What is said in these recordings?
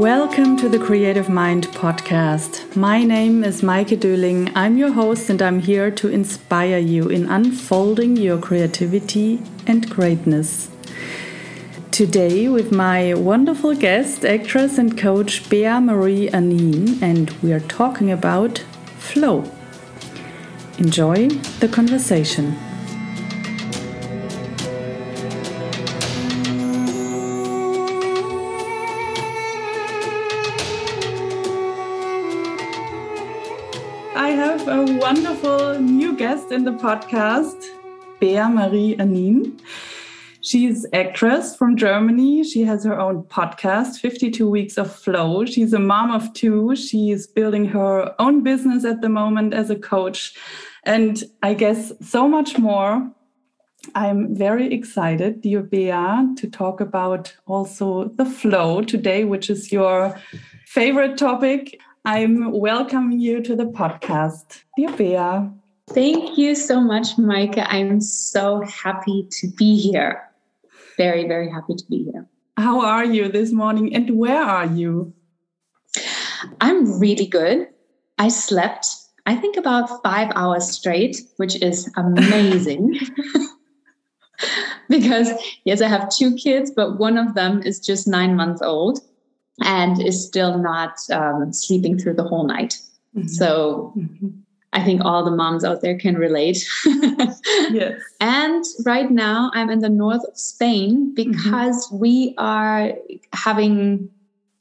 Welcome to the Creative Mind podcast. My name is Maike Döling. I'm your host and I'm here to inspire you in unfolding your creativity and greatness. Today, with my wonderful guest, actress and coach Bea Marie Anin, and we are talking about flow. Enjoy the conversation. In the podcast, Bea Marie Anin. She's actress from Germany. She has her own podcast, 52 Weeks of Flow. She's a mom of two. She's building her own business at the moment as a coach. And I guess so much more. I'm very excited, dear Bea, to talk about also the flow today, which is your favorite topic. I'm welcoming you to the podcast. Dear Bea. Thank you so much, Maike. I'm so happy to be here. Very, very happy to be here. How are you this morning and where are you? I'm really good. I slept, I think, about five hours straight, which is amazing. because, yes, I have two kids, but one of them is just nine months old and is still not um, sleeping through the whole night. Mm-hmm. So mm-hmm. I think all the moms out there can relate. yes. And right now I'm in the north of Spain mm-hmm. because mm-hmm. we are having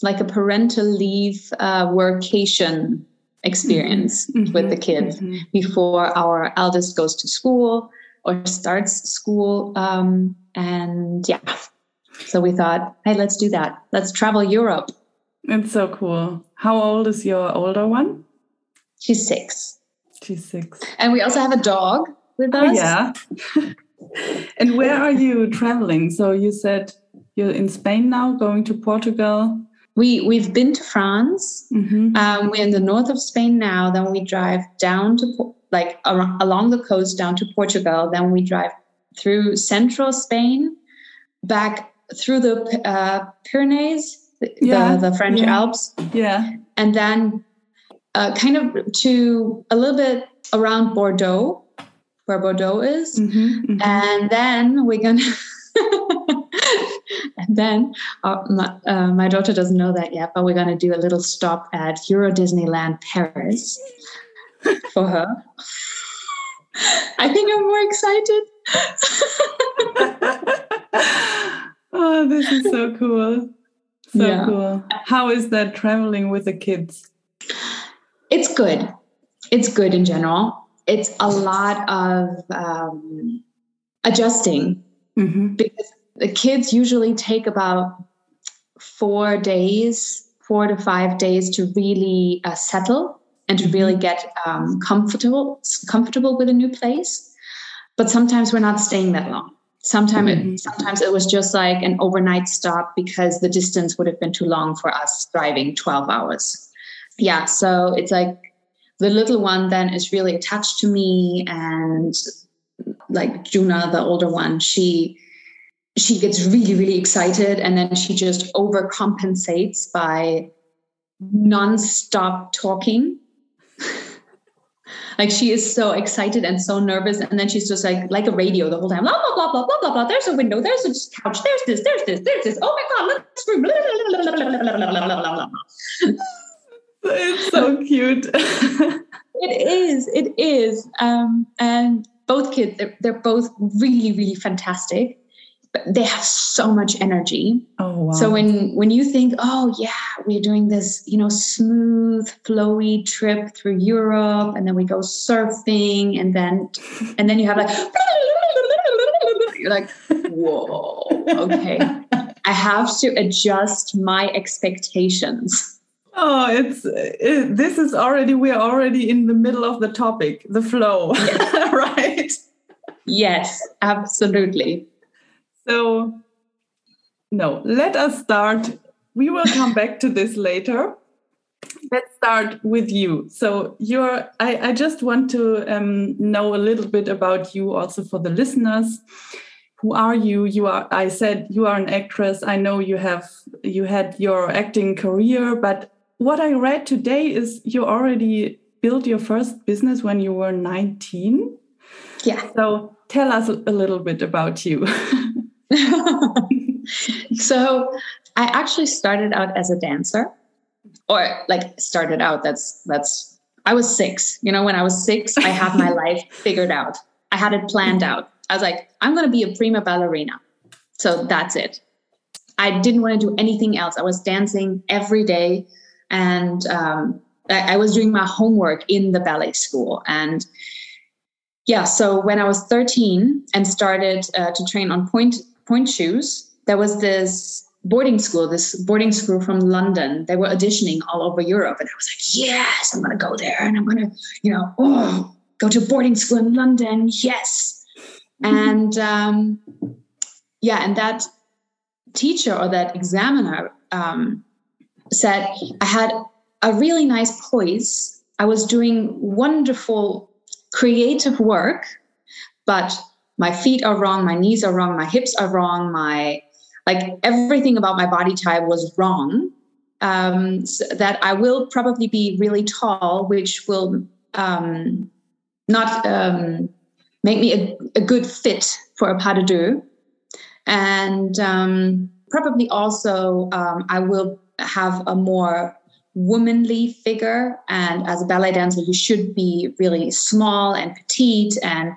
like a parental leave uh, workation experience mm-hmm. with the kids mm-hmm. before our eldest goes to school or starts school. Um, and yeah, so we thought, hey, let's do that. Let's travel Europe. It's so cool. How old is your older one? She's six. She's six. And we also have a dog with us. Yeah. and where are you traveling? So you said you're in Spain now, going to Portugal. We we've been to France. Mm-hmm. Um, we're in the north of Spain now. Then we drive down to like along the coast down to Portugal. Then we drive through central Spain, back through the uh, Pyrenees, yeah. the, the French yeah. Alps. Yeah. And then uh, kind of to a little bit around Bordeaux, where Bordeaux is. Mm-hmm, mm-hmm. And then we're going to. and then uh, my, uh, my daughter doesn't know that yet, but we're going to do a little stop at Euro Disneyland Paris for her. I think I'm more excited. Oh, this is so cool. So yeah. cool. How is that traveling with the kids? It's good. It's good in general. It's a lot of um, adjusting mm-hmm. because the kids usually take about four days, four to five days to really uh, settle and to really mm-hmm. get um, comfortable comfortable with a new place. But sometimes we're not staying that long. Sometimes mm-hmm. it, sometimes it was just like an overnight stop because the distance would have been too long for us driving 12 hours. Yeah, so it's like the little one then is really attached to me and like Juna, the older one, she she gets really really excited and then she just overcompensates by non-stop talking like she is so excited and so nervous, and then she's just like like a radio the whole time. Blah blah blah blah blah blah blah. There's a window. There's a couch. There's this. There's this. There's this. Oh my god! Let's. It's so cute. it is. It is. Um, and both kids, they're, they're both really, really fantastic But they have so much energy. Oh, wow. So when when you think, oh yeah, we're doing this, you know, smooth, flowy trip through Europe, and then we go surfing, and then and then you have like you're like, whoa, okay. I have to adjust my expectations. Oh, it's it, this is already we're already in the middle of the topic, the flow, yes. right? Yes, absolutely. So, no, let us start. We will come back to this later. Let's start with you. So, you're, I, I just want to um, know a little bit about you also for the listeners. who are you? You are. I said you are an actress. I know you have you had your acting career, but what I read today is you already built your first business when you were 19. Yeah. So tell us a little bit about you. so I actually started out as a dancer, or like started out. That's that's. I was six. You know, when I was six, I had my life figured out. I had it planned out. I was like, I'm going to be a prima ballerina. So that's it. I didn't want to do anything else. I was dancing every day, and um, I, I was doing my homework in the ballet school. And yeah, so when I was 13 and started uh, to train on point shoes, there was this boarding school, this boarding school from London. They were auditioning all over Europe. And I was like, yes, I'm going to go there and I'm going to, you know, oh, go to boarding school in London. Yes. And um, yeah, and that teacher or that examiner um, said, I had a really nice poise. I was doing wonderful creative work, but my feet are wrong, my knees are wrong, my hips are wrong, my like everything about my body type was wrong. Um, so that I will probably be really tall, which will um, not um, make me a, a, good fit for a pas de deux. And um, probably also um, I will have a more womanly figure. And as a ballet dancer, you should be really small and petite. And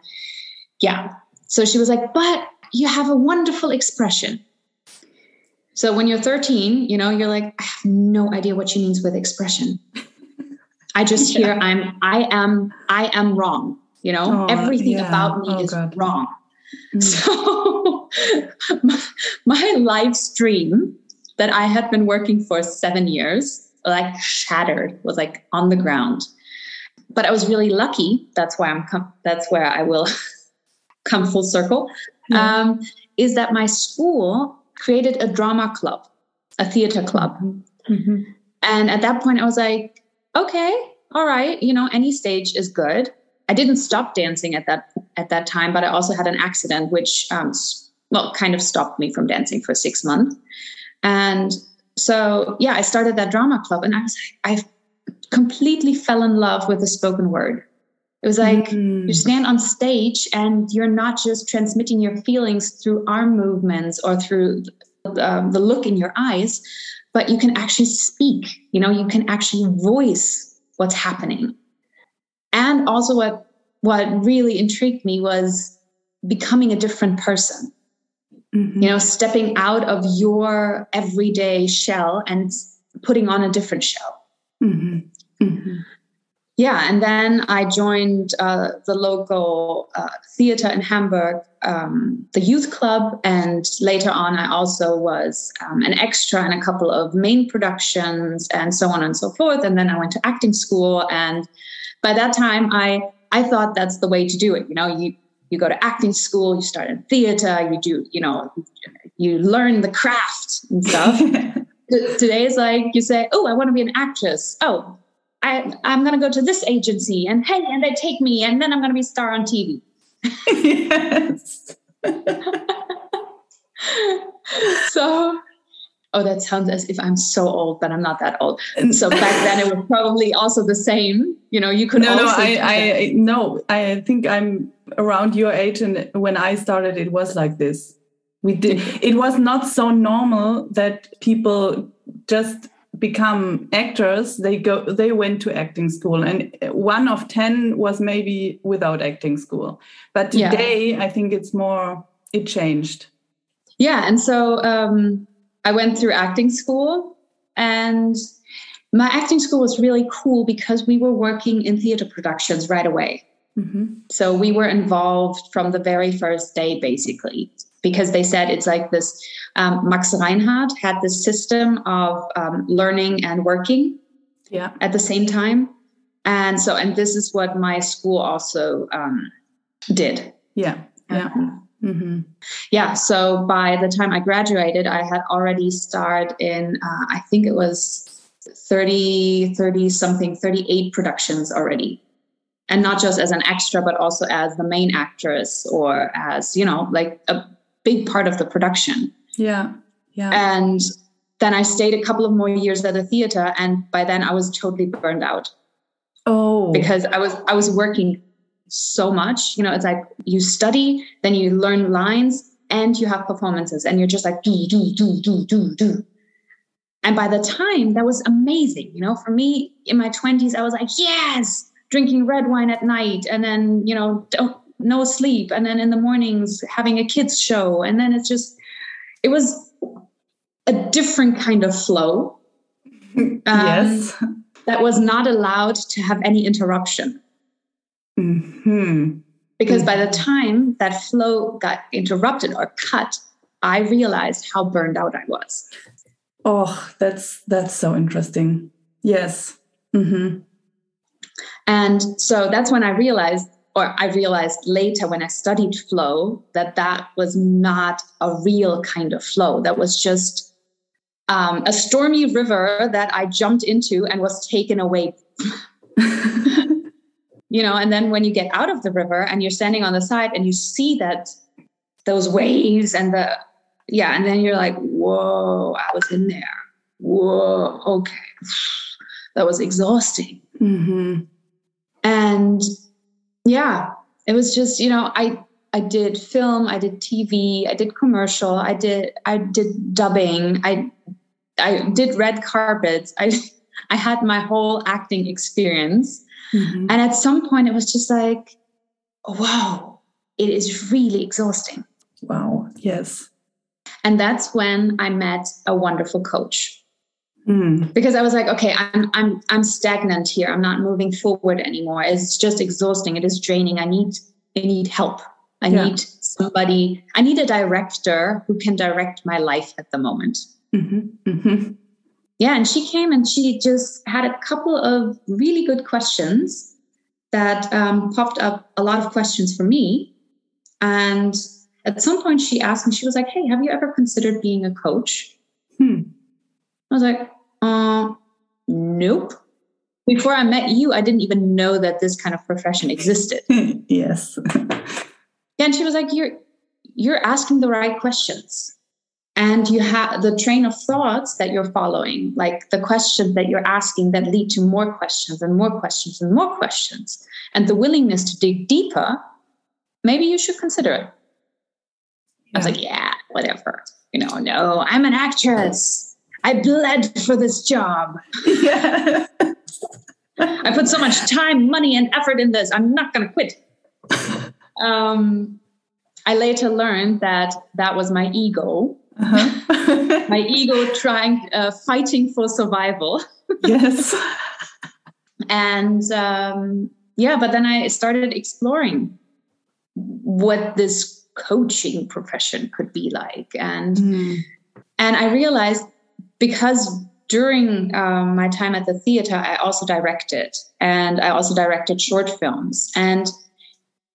yeah. So she was like, but you have a wonderful expression. So when you're 13, you know, you're like, I have no idea what she means with expression. I just hear I'm I am I am wrong. You know, oh, everything yeah. about me oh, is God. wrong. Mm. So my, my live stream that I had been working for seven years like shattered, was like on the ground. But I was really lucky. That's why I'm. Com- that's where I will come full circle. Yeah. Um, is that my school created a drama club, a theater club, mm-hmm. and at that point I was like, okay, all right, you know, any stage is good. I didn't stop dancing at that at that time, but I also had an accident which, um, well, kind of stopped me from dancing for six months. And so yeah, I started that drama club and I was I completely fell in love with the spoken word. It was like mm-hmm. you stand on stage and you're not just transmitting your feelings through arm movements or through um, the look in your eyes, but you can actually speak. You know, you can actually voice what's happening. And also, what what really intrigued me was becoming a different person. Mm-hmm. You know, stepping out of your everyday shell and putting on a different shell. Mm-hmm. Mm-hmm. Yeah, and then I joined uh, the local uh, theater in Hamburg, um, the youth club, and later on, I also was um, an extra in a couple of main productions and so on and so forth. And then I went to acting school, and by that time, I I thought that's the way to do it. You know, you you go to acting school, you start in theater, you do, you know, you learn the craft and stuff. Today is like you say, oh, I want to be an actress. Oh, I, I'm going to go to this agency, and hey, and they take me, and then I'm going to be star on TV. yes. so oh that sounds as if i'm so old but i'm not that old. So back then it was probably also the same you know you could no no I, I no i think i'm around your age and when i started it was like this. We did it was not so normal that people just become actors. They go they went to acting school and one of 10 was maybe without acting school. But today yeah. i think it's more it changed. Yeah and so um I went through acting school and my acting school was really cool because we were working in theater productions right away. Mm-hmm. So we were involved from the very first day, basically, because they said it's like this. Um, Max Reinhardt had this system of um, learning and working yeah. at the same time. And so, and this is what my school also um, did. Yeah. Yeah. Mm-hmm. Yeah. So by the time I graduated, I had already starred in, uh, I think it was 30, 30 something, 38 productions already. And not just as an extra, but also as the main actress or as, you know, like a, big part of the production. Yeah. Yeah. And then I stayed a couple of more years at the theater and by then I was totally burned out. Oh. Because I was I was working so much. You know, it's like you study, then you learn lines and you have performances and you're just like do do do do do do. And by the time that was amazing, you know, for me in my 20s I was like, yes, drinking red wine at night and then, you know, no sleep and then in the mornings having a kids show and then it's just it was a different kind of flow. Um, yes. That was not allowed to have any interruption. Mm-hmm. Because mm-hmm. by the time that flow got interrupted or cut, I realized how burned out I was. Oh, that's that's so interesting. Yes. Mm-hmm. And so that's when I realized, or I realized later when I studied flow, that that was not a real kind of flow. That was just um, a stormy river that I jumped into and was taken away. you know, and then when you get out of the river and you're standing on the side and you see that those waves and the, yeah, and then you're like, whoa, I was in there. Whoa, okay. That was exhausting. Mm-hmm. And yeah, it was just, you know, I, I did film, I did TV, I did commercial, I did I did dubbing, I I did red carpets. I I had my whole acting experience. Mm-hmm. And at some point it was just like, wow, it is really exhausting. Wow. Yes. And that's when I met a wonderful coach. Mm. Because I was like, okay, I'm I'm I'm stagnant here. I'm not moving forward anymore. It's just exhausting. It is draining. I need I need help. I yeah. need somebody. I need a director who can direct my life at the moment. Mm-hmm. Mm-hmm. Yeah, and she came and she just had a couple of really good questions that um, popped up a lot of questions for me. And at some point, she asked me, she was like, Hey, have you ever considered being a coach? Hmm. I was like, uh, Nope. Before I met you, I didn't even know that this kind of profession existed. yes. and she was like, You're you're asking the right questions and you have the train of thoughts that you're following like the questions that you're asking that lead to more questions and more questions and more questions and the willingness to dig deeper maybe you should consider it. Yeah. i was like yeah whatever. You know no i'm an actress. I bled for this job. Yeah. i put so much time money and effort in this i'm not going to quit. Um, i later learned that that was my ego uh-huh. my ego trying uh, fighting for survival yes and um, yeah but then i started exploring what this coaching profession could be like and mm. and i realized because during um, my time at the theater i also directed and i also directed short films and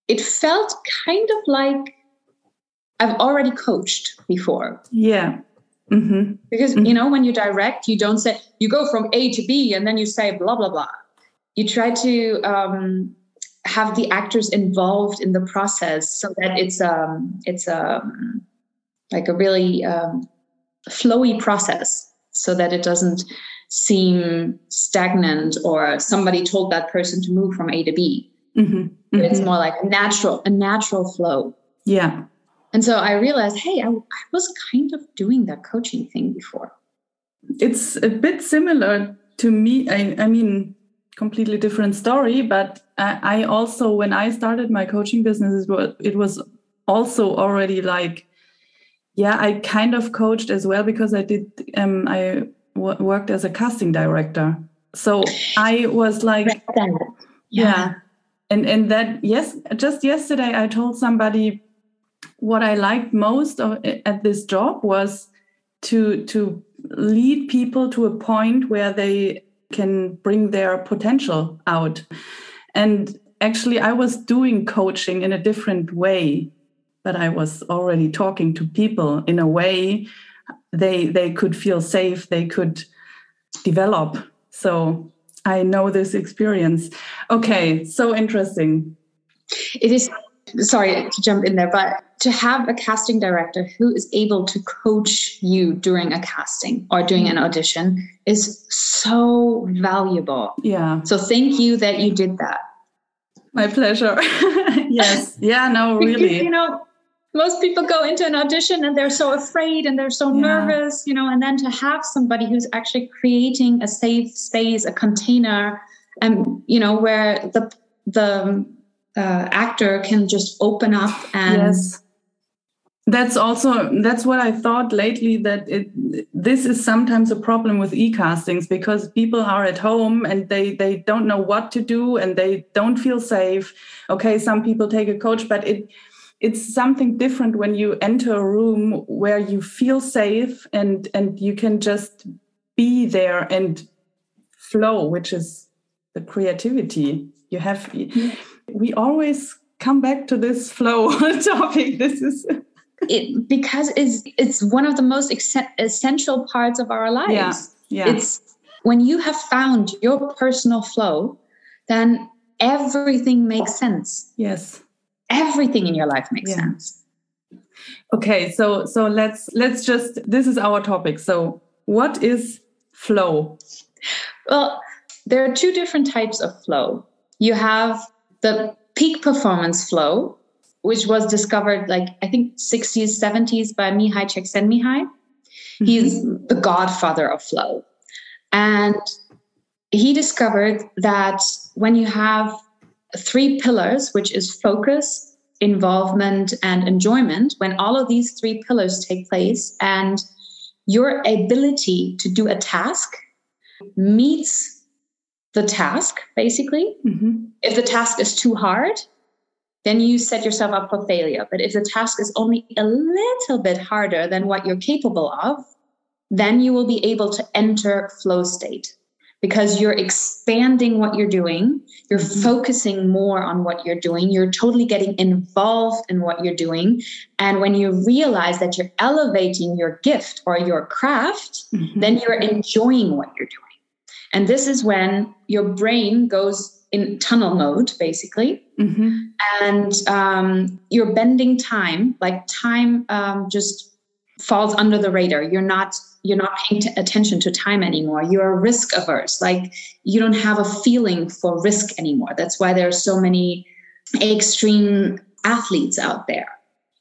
it felt kind of like I've already coached before. Yeah. Mm-hmm. Because, mm-hmm. you know, when you direct, you don't say, you go from A to B and then you say blah, blah, blah. You try to um, have the actors involved in the process so that it's, um, it's um, like a really um, flowy process so that it doesn't seem stagnant or somebody told that person to move from A to B. Mm-hmm. It's mm-hmm. more like natural, a natural flow. Yeah. And so I realized, hey, I, I, was kind of doing that coaching thing before. It's a bit similar to me. I, I mean, completely different story, but I, I, also, when I started my coaching business, it was, also already like, yeah, I kind of coached as well because I did, um, I w- worked as a casting director. So I was like, yeah. yeah. And, and that, yes, just yesterday I told somebody what I liked most of, eh, at this job was to to lead people to a point where they can bring their potential out. And actually, I was doing coaching in a different way, but I was already talking to people in a way they they could feel safe, they could develop. So I know this experience. Okay, so interesting. It is sorry to jump in there, but to have a casting director who is able to coach you during a casting or during an audition is so valuable. Yeah. So thank you that you did that. My pleasure. yes. Yeah, no, really. Because, you know, most people go into an audition and they're so afraid and they're so yeah. nervous, you know, and then to have somebody who's actually creating a safe space, a container, and you know, where the the uh, actor can just open up and yes that's also that's what i thought lately that it this is sometimes a problem with e-castings because people are at home and they they don't know what to do and they don't feel safe. Okay some people take a coach but it it's something different when you enter a room where you feel safe and and you can just be there and flow which is the creativity you have. Mm-hmm. We always come back to this flow topic. This is it because it's it's one of the most ex- essential parts of our lives. Yeah. yeah. It's when you have found your personal flow, then everything makes sense. Yes. Everything in your life makes yeah. sense. Okay, so so let's let's just this is our topic. So what is flow? Well, there are two different types of flow. You have the peak performance flow, which was discovered like I think 60s, 70s by Mihaly Csikszentmihalyi. Mm-hmm. He's the godfather of flow. And he discovered that when you have three pillars, which is focus, involvement, and enjoyment, when all of these three pillars take place and your ability to do a task meets the task, basically. Mm-hmm. If the task is too hard, then you set yourself up for failure. But if the task is only a little bit harder than what you're capable of, then you will be able to enter flow state because you're expanding what you're doing, you're mm-hmm. focusing more on what you're doing, you're totally getting involved in what you're doing. And when you realize that you're elevating your gift or your craft, mm-hmm. then you're enjoying what you're doing. And this is when your brain goes in tunnel mode basically. Mm-hmm. and um, you're bending time like time um, just falls under the radar. You're not you're not paying t- attention to time anymore. You're risk averse. Like you don't have a feeling for risk anymore. That's why there are so many extreme athletes out there.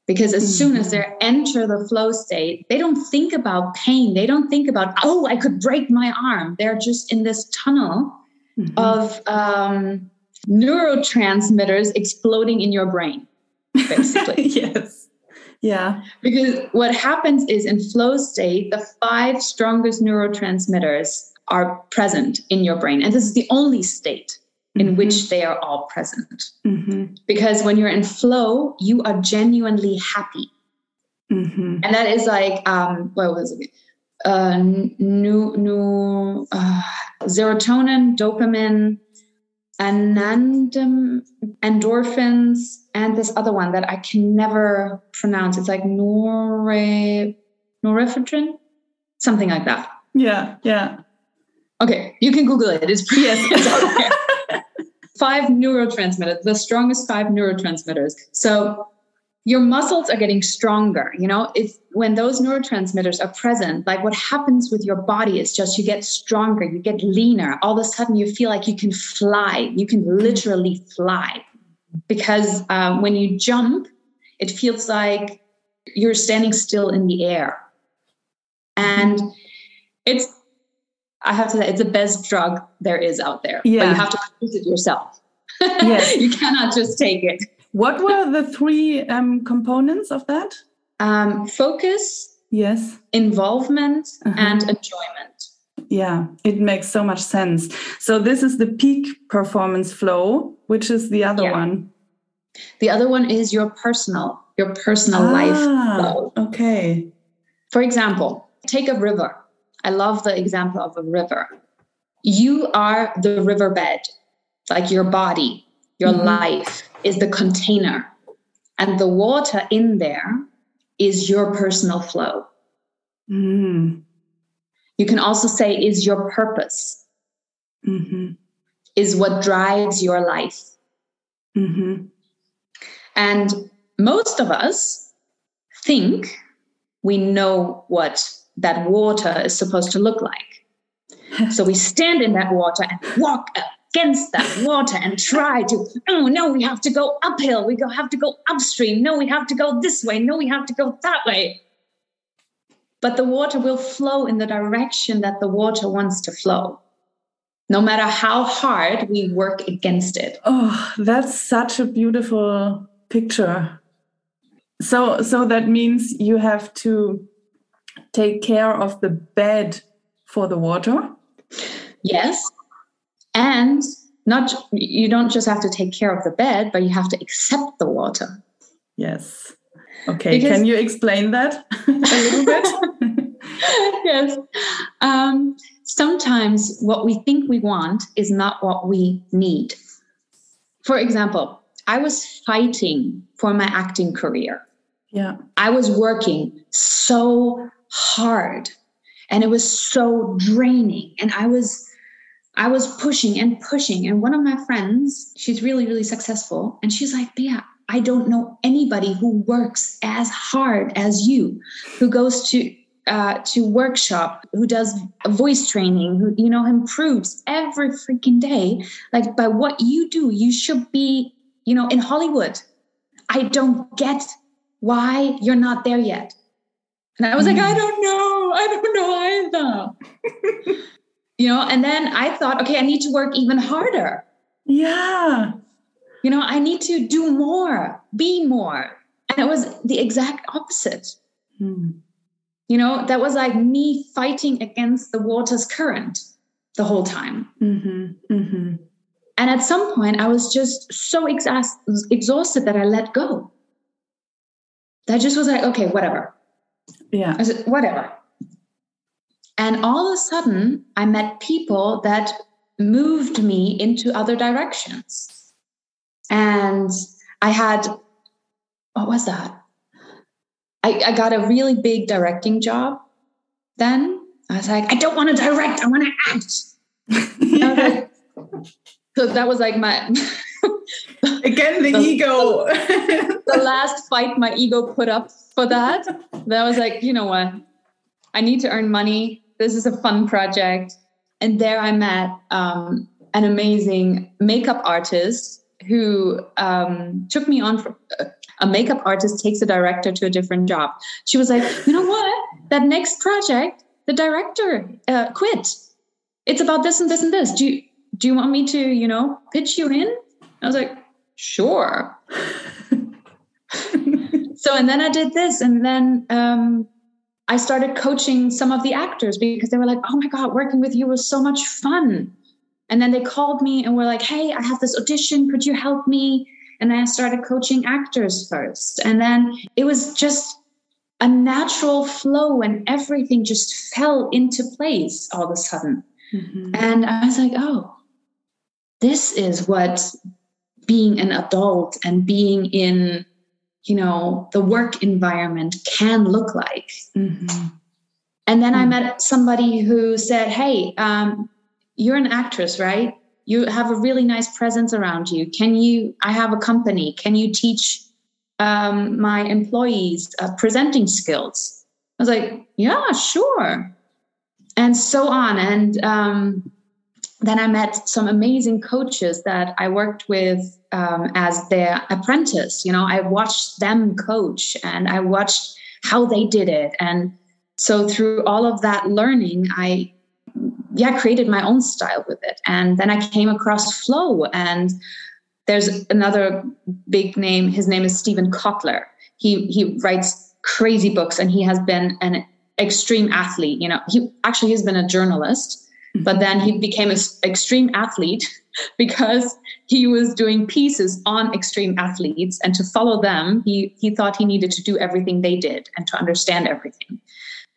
Because as mm-hmm. soon as they enter the flow state they don't think about pain. They don't think about oh i could break my arm. They're just in this tunnel mm-hmm. of um, neurotransmitters exploding in your brain, basically. yes. Yeah. Because what happens is in flow state, the five strongest neurotransmitters are present in your brain. And this is the only state in mm-hmm. which they are all present. Mm-hmm. Because when you're in flow, you are genuinely happy. Mm-hmm. And that is like, um, what was it? Uh, new, new, uh, serotonin, dopamine, anandam, endorphins, and this other one that I can never pronounce. It's like nore, norepinephrine, something like that. Yeah, yeah. Okay, you can Google it. It's pretty. Yes, five neurotransmitters, the strongest five neurotransmitters. So your muscles are getting stronger you know? It's when those neurotransmitters are present like what happens with your body is just you get stronger you get leaner. All of a sudden you feel like you can fly you can literally fly. Because um, when you jump it feels like you're standing still in the air. And it's i have to say it's the best drug there is out there. Yeah. but you have to use it yourself. Yes. you cannot just take it what were the three um, components of that? Um, focus, yes, involvement, uh-huh. and enjoyment. Yeah, it makes so much sense. So this is the peak performance flow, which is the other yeah. one. The other one is your personal, your personal ah, life flow. Okay. For example, take a river. I love the example of a river. You are the riverbed, like your body, your mm-hmm. life is the container, and the water in there is your personal flow. Mm. You can also say, is your purpose, mm-hmm. is what drives your life. Mm-hmm. And most of us think we know what that water is supposed to look like. so we stand in that water and walk against that water and try to, oh no, we have to go uphill. We go, have to go upstream. No, we have to go this way. No, we have to go that way. But the water will flow in the direction that the water wants to flow no matter how hard we work against it. Oh, that's such a beautiful picture. So so that means you have to take care of the bed for the water? Yes. And not you don't just have to take care of the bed, but you have to accept the water. Yes. Okay, because, can you explain that a little bit? yes. Um, sometimes what we think we want is not what we need. For example, I was fighting for my acting career. Yeah. I was working so hard and it was so draining and I was I was pushing and pushing and one of my friends, she's really really successful and she's like, "Yeah, I don't know anybody who works as hard as you, who goes to uh, to workshop, who does voice training, who you know improves every freaking day. Like by what you do, you should be, you know, in Hollywood. I don't get why you're not there yet. And I was mm. like, I don't know, I don't know either. you know, and then I thought, okay, I need to work even harder. Yeah. You know, I need to do more, be more. And it was the exact opposite. Mm. You know, that was like me fighting against the water's current the whole time. Mm-hmm, mm-hmm. And at some point, I was just so exhaust- exhausted that I let go. That just was like, okay, whatever. Yeah. I said, whatever. And all of a sudden, I met people that moved me into other directions. And I had, what was that? I, I got a really big directing job then. I was like, I don't want to direct, I want to act. like, so that was like my again the, the ego. the last fight my ego put up for that. That was like, you know what? I need to earn money. This is a fun project. And there I met um, an amazing makeup artist who um, took me on for, uh, a makeup artist takes a director to a different job. She was like, you know what? That next project, the director uh, quit. It's about this and this and this. Do you do you want me to, you know, pitch you in? I was like, sure. so and then I did this, and then um, I started coaching some of the actors because they were like, oh my god, working with you was so much fun. And then they called me and were like, hey, I have this audition. Could you help me? And then I started coaching actors first. And then it was just a natural flow and everything just fell into place all of a sudden. Mm-hmm. And I was like, oh, this is what being an adult and being in, you know, the work environment can look like. Mm-hmm. And then mm-hmm. I met somebody who said, hey, um, you're an actress, right? you have a really nice presence around you can you i have a company can you teach um, my employees uh, presenting skills i was like yeah sure and so on and um, then i met some amazing coaches that i worked with um, as their apprentice. You know i watched them coach and i watched how they did it. And so through all of that learning i yeah created my own style with it. And then i came across flow and there's another big name. His name is Steven Kotler. He he writes crazy books and he has been an extreme athlete. You know he actually has been a journalist. But then he became an extreme athlete because he was doing pieces on extreme athletes and to follow them he he thought he needed to do everything they did and to understand everything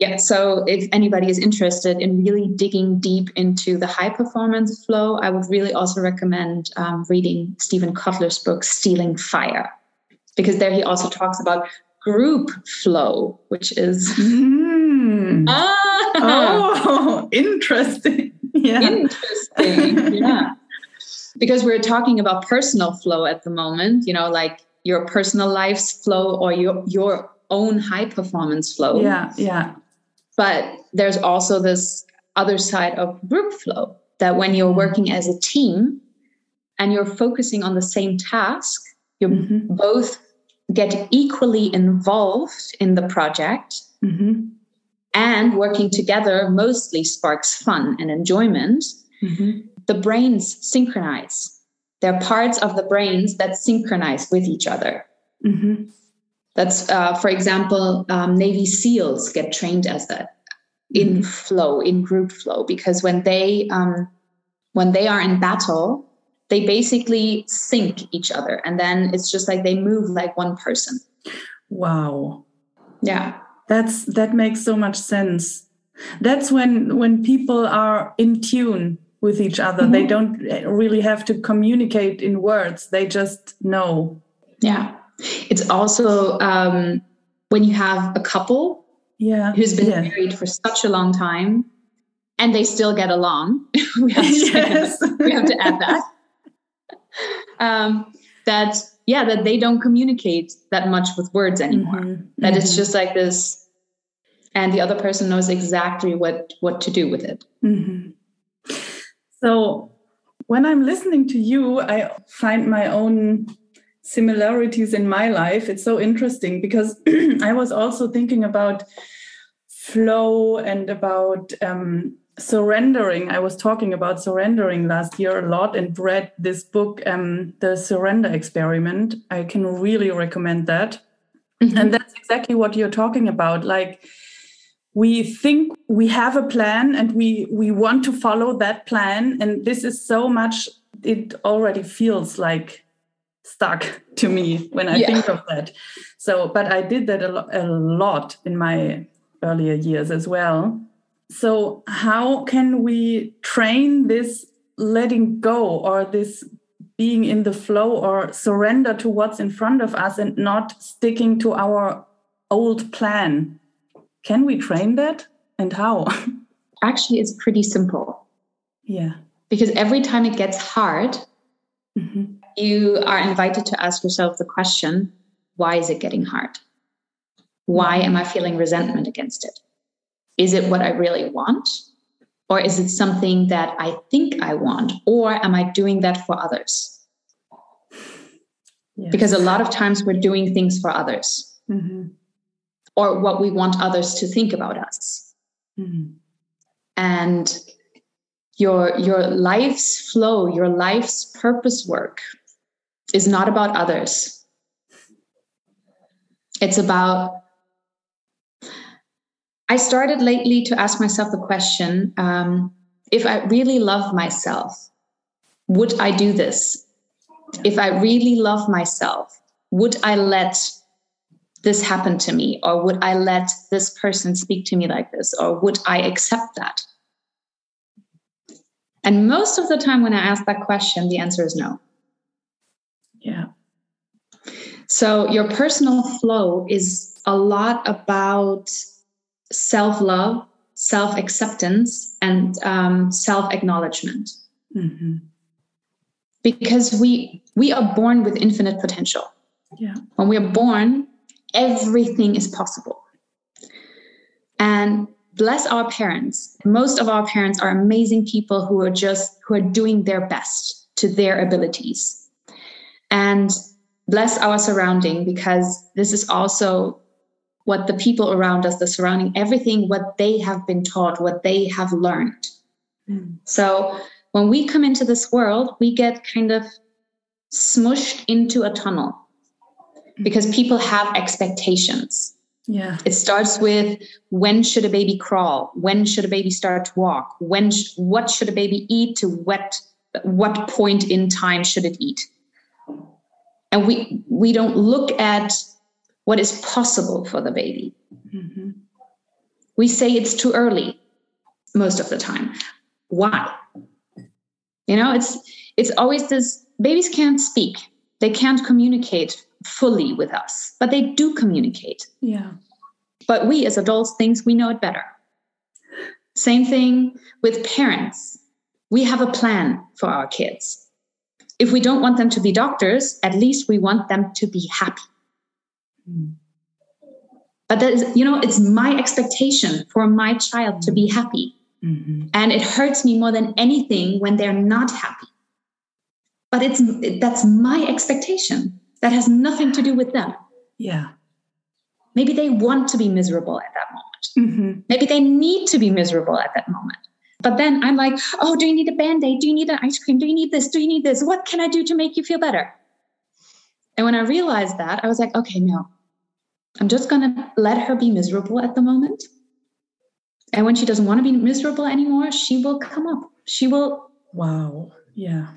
yeah, so if anybody is interested in really digging deep into the high performance flow, I would really also recommend um, reading steven Kotler's book, Stealing Fire, because there he also talks about group flow, which is. Ah, oh, interesting. Yeah. Interesting. Yeah. because we're talking about personal flow at the moment, you know, like your personal life's flow or your, your own high performance flow. Yeah, yeah. But there's also this other side of group flow that when you're working as a team and you're focusing on the same task, you mm-hmm. both get equally involved in the project. Mm-hmm. And working together mostly sparks fun and enjoyment. Mm-hmm. The brains synchronize. They're parts of the brains that synchronize with each other. Mm-hmm. That's, uh, for example, um, Navy SEALs get trained as that in mm-hmm. flow, in group flow, because when they um, when they are in battle, they basically sync each other, and then it's just like they move like one person. Wow. Yeah. That's that makes so much sense. That's when when people are in tune with each other. Mm-hmm. They don't really have to communicate in words. They just know. Yeah. It's also um, when you have a couple yeah. who's been yeah. married for such a long time and they still get along. we, have to, yes. we have to add that. Um, that yeah, that they don't communicate that much with words anymore. Mm-hmm. That mm-hmm. it's just like this, and the other person knows exactly what what to do with it. Mm-hmm. So when I'm listening to you, I find my own similarities in my life. It's so interesting because I was also thinking about flow and about um, surrendering. I was talking about surrendering last year a lot and read this book, um, The Surrender Experiment. I can really recommend that. Mm-hmm. And that's exactly what you're talking about. Like, we think we have a plan and we we want to follow that plan. And this is so much it already feels like stuck to me when i yeah. think of that. So but i did that a, lo- a lot in my earlier years as well. So how can we train this letting go or this being in the flow or surrender to what's in front of us and not sticking to our old plan can we train that and how? Actually, it's pretty simple. Yeah. Because every time it gets hard, mm-hmm. you are invited to ask yourself the question why is it getting hard? Why am I feeling resentment against it? Is it what I really want? Or is it something that I think I want? Or am I doing that for others? Yes. Because a lot of times we're doing things for others. Mm-hmm or what we want others to think about us. Mm-hmm. And your your life's flow, your life's purpose work is not about others. It's about I started lately to ask myself the question um, if I really love myself, would I do this? If I really love myself, would I let this happened to me? Or would I let this person speak to me like this? Or would I accept that? And most of the time, when I ask that question, the answer is no. Yeah. So, your personal flow is a lot about self love, self acceptance, and um, self acknowledgement. Mm-hmm. Because we we are born with infinite potential. Yeah. When we are born, everything is possible. And bless our parents. Most of our parents are amazing people who are just who are doing their best to their abilities. And bless our surrounding because this is also what the people around us, the surrounding, everything, what they have been taught, what they have learned. Mm. So when we come into this world, we get kind of smushed into a tunnel because people have expectations. Yeah. It starts with when should a baby crawl? When should a baby start to walk? When sh- what should a baby eat to what what point in time should it eat? And we we don't look at what is possible for the baby. Mm-hmm. We say it's too early most of the time. Why? You know, it's it's always this babies can't speak. They can't communicate fully with us, but they do communicate. Yeah. But we as adults think we know it better. Same thing with parents. We have a plan for our kids. If we don't want them to be doctors, at least we want them to be happy. Mm. But that is, you know, it's my expectation for my child to be happy. Mm-hmm. And it hurts me more than anything when they're not happy. But it's that's my expectation. That has nothing to do with them. Yeah. Maybe they want to be miserable at that moment. Mm-hmm. Maybe they need to be miserable at that moment. But then I'm like, oh, do you need a band aid? Do you need an ice cream? Do you need this? Do you need this? What can I do to make you feel better? And when I realized that, I was like, okay, no, I'm just going to let her be miserable at the moment. And when she doesn't want to be miserable anymore, she will come up. She will. Wow. Yeah.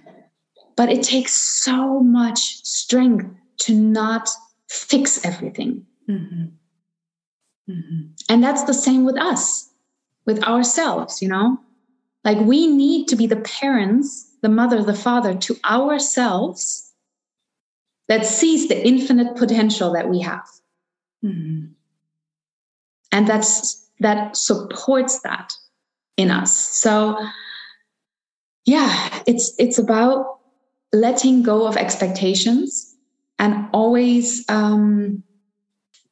But it takes so much strength to not fix everything. Mm-hmm. Mm-hmm. And that's the same with us, with ourselves, you know? Like we need to be the parents, the mother, the father to ourselves that sees the infinite potential that we have. Mm-hmm. And that's that supports that in us. So yeah, it's it's about letting go of expectations and always um,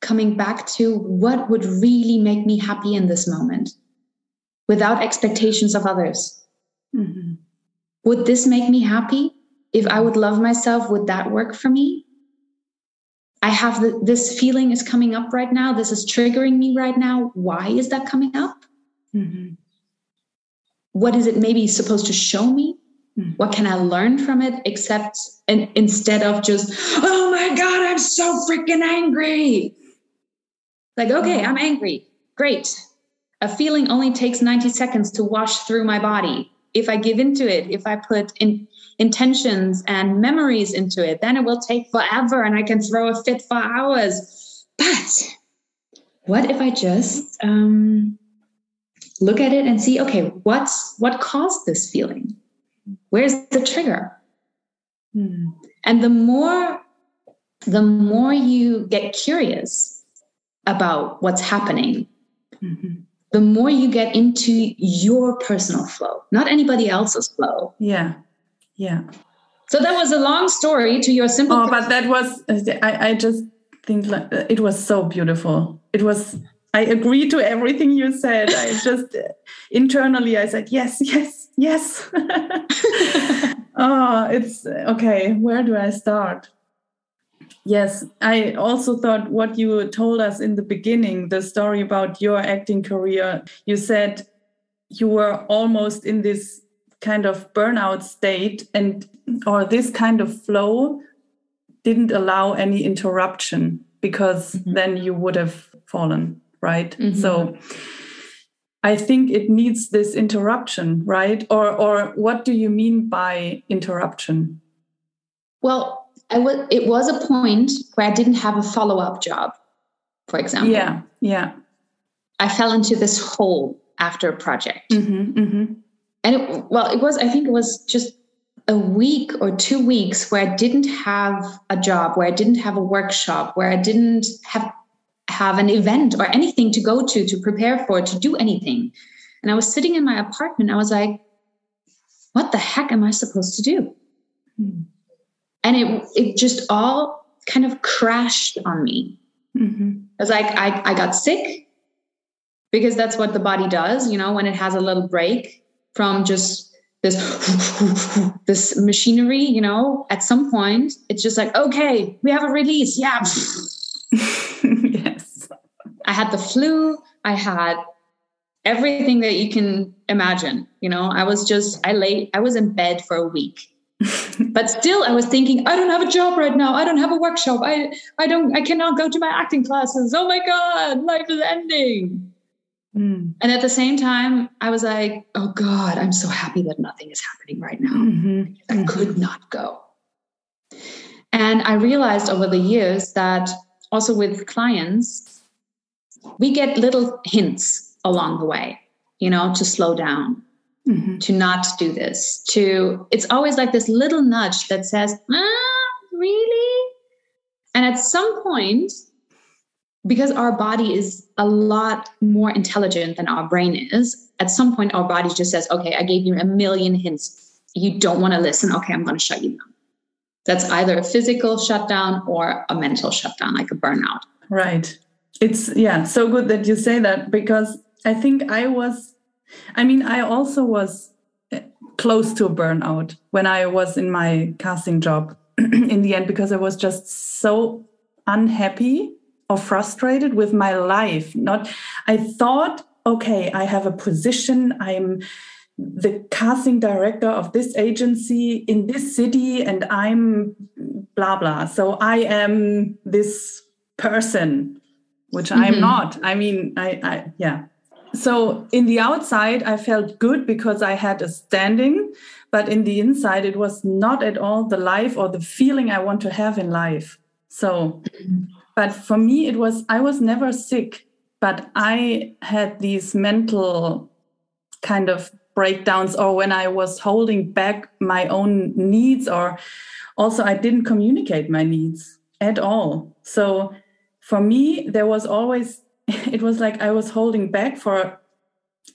coming back to what would really make me happy in this moment without expectations of others. Mm-hmm. Would this make me happy? If I would love myself, would that work for me? I have the, this feeling is coming up right now. This is triggering me right now. Why is that coming up? Mm-hmm. What is it maybe supposed to show me? Mm-hmm. What can I learn from it? Except and instead of just, oh my God, I'm so freaking angry. Like, okay, mm-hmm. I'm angry. Great. A feeling only takes 90 seconds to wash through my body. If I give into it, if I put in intentions and memories into it, then it will take forever and I can throw a fit for hours. But what if I just um, look at it and see, okay, what's what caused this feeling? Where's the trigger? Hmm. And the more the more you get curious about what's happening, mm-hmm. the more you get into your personal flow, not anybody else's flow. Yeah. Yeah. So that was a long story to your simple. Oh, but that was I, I just think like it was so beautiful. It was I agree to everything you said. I just internally I said yes, yes, yes. oh, it's okay. Where do I start? Yes, I also thought what you told us in the beginning, the story about your acting career. You said you were almost in this kind of burnout state and or this kind of flow didn't allow any interruption because mm -hmm. then you would have fallen right? Mm -hmm. so i think it needs this interruption right? Or or what do you mean by interruption? Well I was it was a point where i didn't have a follow-up job for example. Yeah yeah. I fell into this hole after a project. Mm -hmm, mm -hmm and it, well it was i think it was just a week or two weeks where i didn't have a job where i didn't have a workshop where i didn't have have an event or anything to go to to prepare for to do anything and i was sitting in my apartment i was like what the heck am i supposed to do mm-hmm. and it it just all kind of crashed on me mm-hmm. i was like I, I got sick because that's what the body does you know when it has a little break from just this this machinery you know at some point it's just like okay we have a release yeah i had the flu i had everything that you can imagine you know i was just i lay i was in bed for a week but still i was thinking i don't have a job right now i don't have a workshop i i don't i cannot go to my acting classes oh my god life is ending Mm. And at the same time, I was like, oh God, I'm so happy that nothing is happening right now. Mm-hmm. I mm-hmm. could not go. And I realized over the years that also with clients, we get little hints along the way, you know, to slow down, mm-hmm. to not do this, to, it's always like this little nudge that says, ah, really? And at some point, because our body is a lot more intelligent than our brain is, at some point our body just says, okay, I gave you a million hints. You don't want to listen. Okay, I'm going to shut you down. That's either a physical shutdown or a mental shutdown, like a burnout. Right. It's yeah so good that you say that because i think i was i mean i also was eh, close to a burnout when i was in my casting job in the end because i was just so unhappy or frustrated with my life. Not i thought okay i have a position. I'm the casting director of this agency in this city and i'm blah blah. So i am this person which mm-hmm. i'm not. I mean I, I yeah. So in the outside i felt good because i had a standing but in the inside it was not at all the life or the feeling i want to have in life. So but for me it was i was never sick but i had these mental kind of breakdowns or when i was holding back my own needs or also i didn't communicate my needs at all. So for me there was always it was like i was holding back for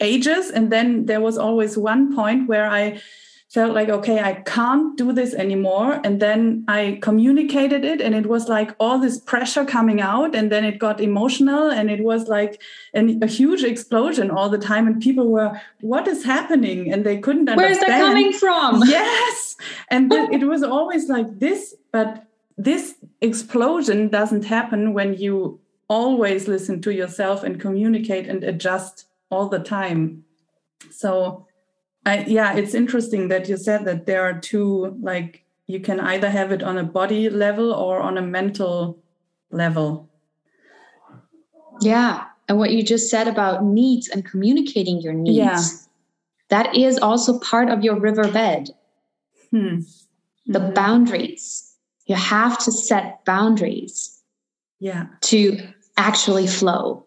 ages. And then there was always one point where i felt like okay i can't do this anymore. And then i communicated it and it was like all this pressure coming out. And then it got emotional and it was like an, a huge explosion all the time. And people were what is happening? And they couldn't understand where's that coming from? Yes. And it was always like this but this explosion doesn't happen when you always listen to yourself and communicate and adjust all the time so I, yeah, it's interesting that you said that there are two, like, you can either have it on a body level or on a mental level. Yeah. And what you just said about needs and communicating your needs, yeah. that is also part of your riverbed. Hmm. The mm-hmm. boundaries. You have to set boundaries. Yeah. To actually flow.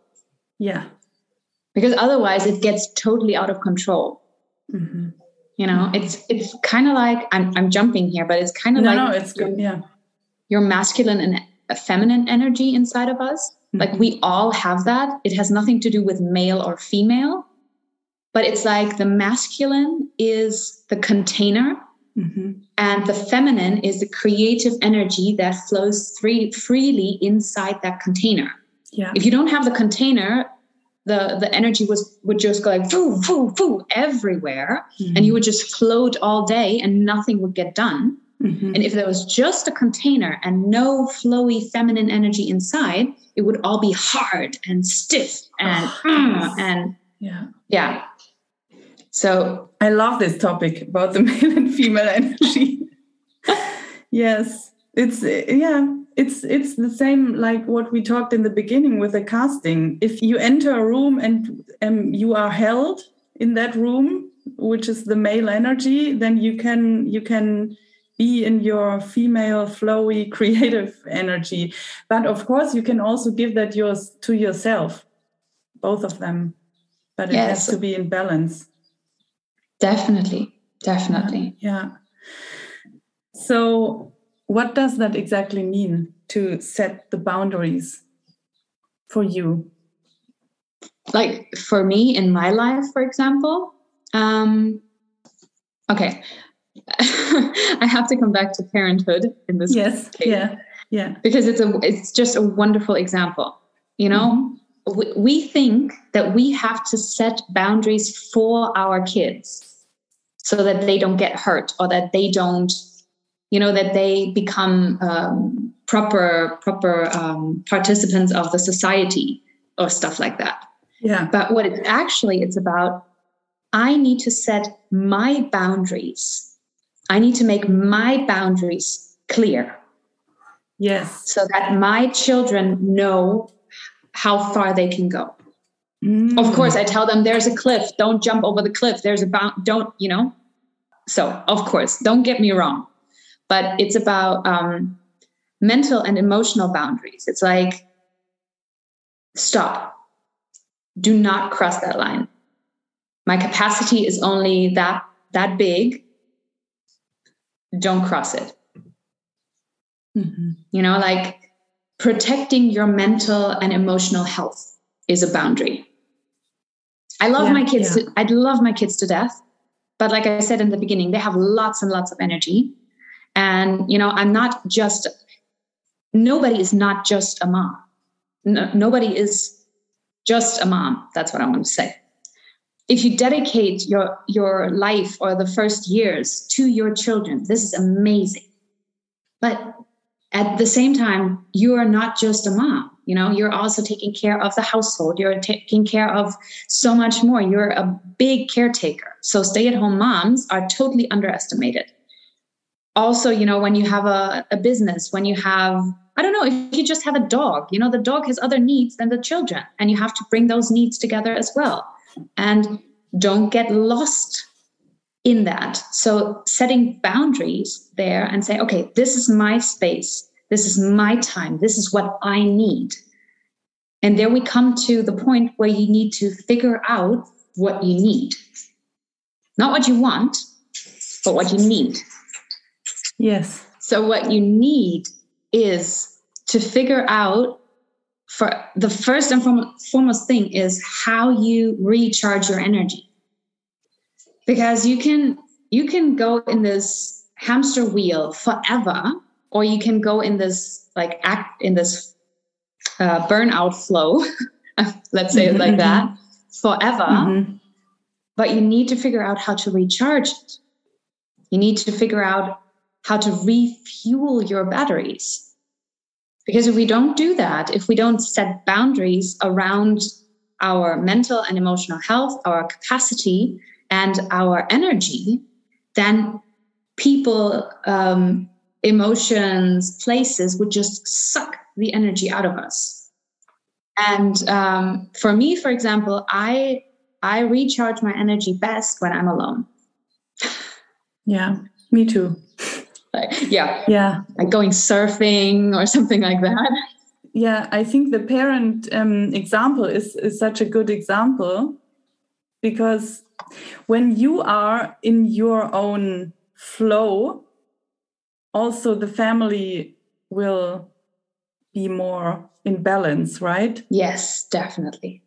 Yeah. Because otherwise it gets totally out of control. Mm-hmm. You know, it's it's kind of like I'm I'm jumping here, but it's kind of no, like no, it's good. Yeah, your masculine and feminine energy inside of us. Mm-hmm. Like we all have that. It has nothing to do with male or female, but it's like the masculine is the container. Mm-hmm. And the feminine is the creative energy that flows free, freely inside that container. Yeah. If you don't have the container, the the energy was would just go like foo foo foo everywhere mm-hmm. and you would just float all day and nothing would get done mm-hmm. and if there was just a container and no flowy feminine energy inside it would all be hard and stiff and oh, and yeah yeah so i love this topic about the male and female energy. Yes it's yeah it's it's the same like what we talked in the beginning with the casting. If you enter a room and um, you are held in that room which is the male energy then you can you can be in your female flowy creative energy. But of course you can also give that yours to yourself both of them. But it yes. has to be in balance definitely. Definitely. Yeah. So what does that exactly mean to set the boundaries for you? Like for me in my life, for example, um, okay, I have to come back to parenthood in this yes, case. yeah, yeah, because it's a it's just a wonderful example. You know, mm-hmm. we, we think that we have to set boundaries for our kids so that they don't get hurt or that they don't you know that they become um, proper proper um, participants of the society or stuff like that. Yeah. But what it's actually it's about i need to set my boundaries. I need to make my boundaries clear. Yes. So that my children know how far they can go mm. of course i tell them there's a cliff don't jump over the cliff there's a bound don't you know so of course don't get me wrong but it's about um, mental and emotional boundaries. It's like, stop, do not cross that line. My capacity is only that that big. Don't cross it. Mm-hmm. You know, like protecting your mental and emotional health is a boundary. I love yeah, my kids. Yeah. To, I love my kids to death, but like I said in the beginning, they have lots and lots of energy, and, you know, I'm not just, nobody is not just a mom. no, nobody is just a mom. That's what I want to say. If you dedicate your your life or the first years to your children, this is amazing. But at the same time, you are not just a mom. You know, you're also taking care of the household. You're taking care of so much more. You're a big caretaker. So stay-at-home moms are totally underestimated. Also, you know, when you have a, a business, when you have I don't know if you just have a dog, you know, the dog has other needs than the children, and you have to bring those needs together as well. And don't get lost in that. So, setting boundaries there and say, okay, this is my space, this is my time, this is what I need. And there we come to the point where you need to figure out what you need. Not what you want, but what you need. Yes. So, what you need is to figure out for the first and foremost thing is how you recharge your energy because you can you can go in this hamster wheel forever or you can go in this like act in this uh, burnout flow let's say it like that forever. Mm-hmm. but you need to figure out how to recharge it. You need to figure out how to refuel your batteries. Because if we don't do that, if we don't set boundaries around our mental and emotional health, our capacity, and our energy, then people, um, emotions, places would just suck the energy out of us. And um, for me, for example, I I recharge my energy best when I'm alone. Yeah, me too like, yeah yeah like going surfing or something like that yeah i think the parent um, example is, is such a good example because when you are in your own flow also the family will be more in balance right yes definitely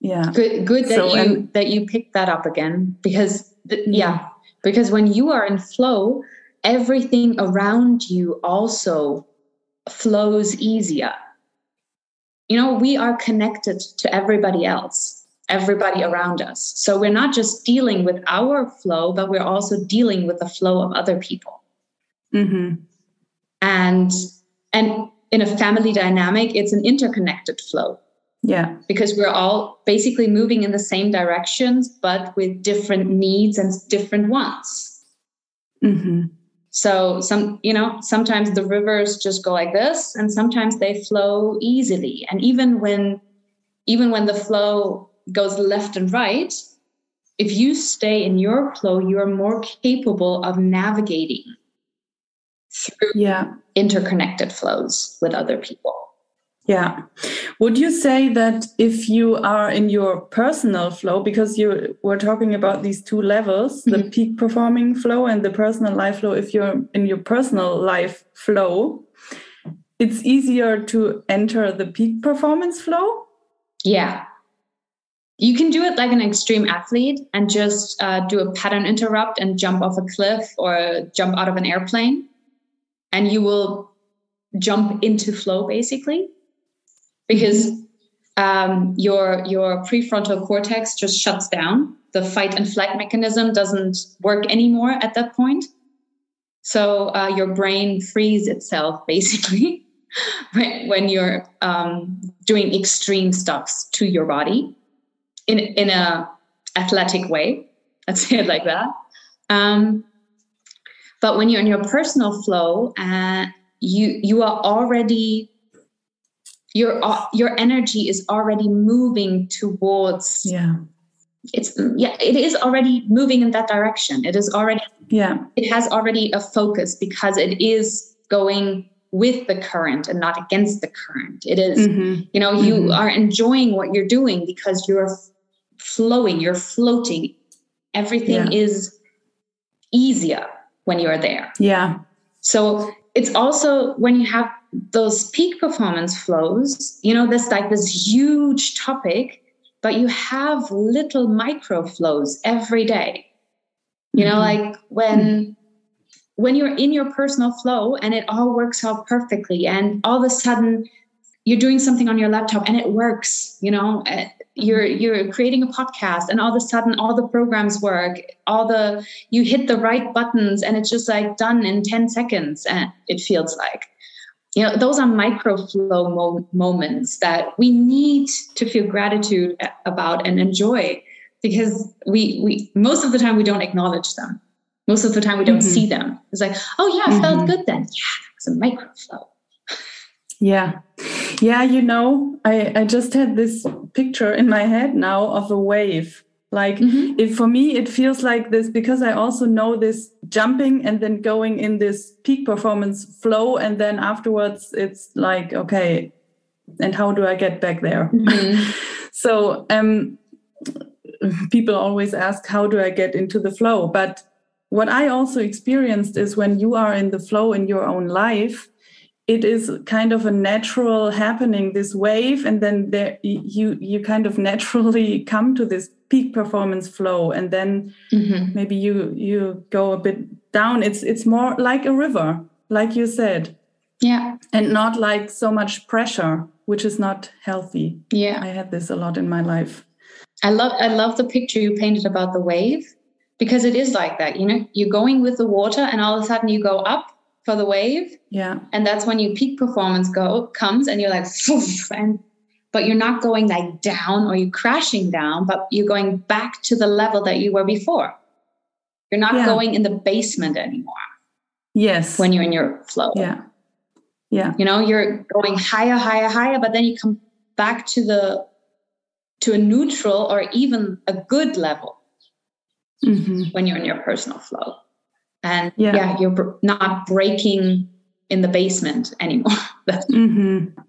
yeah good good that so, you that you picked that up again because th- mm. yeah because when you are in flow everything around you also flows easier. You know, we are connected to everybody else, everybody around us. So we're not just dealing with our flow, but we're also dealing with the flow of other people. Mm-hmm. And and in a family dynamic, it's an interconnected flow. Yeah. Because we're all basically moving in the same directions, but with different needs and different wants. Mm-hmm. So some, you know, sometimes the rivers just go like this and sometimes they flow easily. And even when even when the flow goes left and right, if you stay in your flow, you're more capable of navigating through yeah. interconnected flows with other people. Yeah. Would you say that if you are in your personal flow, because you were talking about these two levels, mm -hmm. the mm-hmm. peak performing flow and the personal life flow, if you're in your personal life flow, it's easier to enter the peak performance flow? Yeah. You can do it like an extreme athlete and just uh, do a pattern interrupt and jump off a cliff or jump out of an airplane. And you will jump into flow basically because um, your your prefrontal cortex just shuts down. The fight and flight mechanism doesn't work anymore at that point. So uh, your brain frees itself basically when you're um, doing extreme stuffs to your body in in a athletic way. Let's say it like that. Um, but when you're in your personal flow, uh, you you are already your uh, your energy is already moving towards yeah it's yeah it is already moving in that direction it is already yeah it has already a focus because it is going with the current and not against the current it is, mm-hmm. you know you mm-hmm. are enjoying what you're doing because you're flowing you're floating everything yeah. is easier when you're there yeah so it's also when you have those peak performance flows, you know, there's like this huge topic, but you have little micro flows every day. You know, mm-hmm. like when when you're in your personal flow and it all works out perfectly and all of a sudden you're doing something on your laptop and it works you know eh, you're you're creating a podcast and all of a sudden all the programs work all the you hit the right buttons and it's just like done in 10 seconds and it feels like. You know those are micro flow mo- moments that we need to feel gratitude about and enjoy because we we most of the time we don't acknowledge them. Most of the time we don't mm-hmm. see them. It's like oh yeah mm-hmm. felt good then. Yeah it's a micro flow. Yeah yeah you know i i just had this picture in my head now of a wave like mm-hmm. if for me it feels like this because i also know this jumping and then going in this peak performance flow and then afterwards it's like okay and how do i get back there mm-hmm. so um people always ask how do i get into the flow but what i also experienced is when you are in the flow in your own life it is kind of a natural happening this wave and then there you you kind of naturally come to this peak performance flow and then mm-hmm. maybe you you go a bit down. It's it's more like a river like you said. Yeah. And not like so much pressure which is not healthy. Yeah. I had this a lot in my life. I love i love the picture you painted about the wave because it is like that you know? You're going with the water and all of a sudden you go up for the wave. Yeah. And that's when your peak performance go comes and you're like, and but you're not going like down or you're crashing down, but you're going back to the level that you were before. You're not yeah. going in the basement anymore. Yes. When you're in your flow. Yeah. Yeah. You know, you're going higher, higher, higher, but then you come back to the to a neutral or even a good level mm-hmm. when you're in your personal flow and yeah, yeah you're not breaking in the basement anymore. Mm-hmm.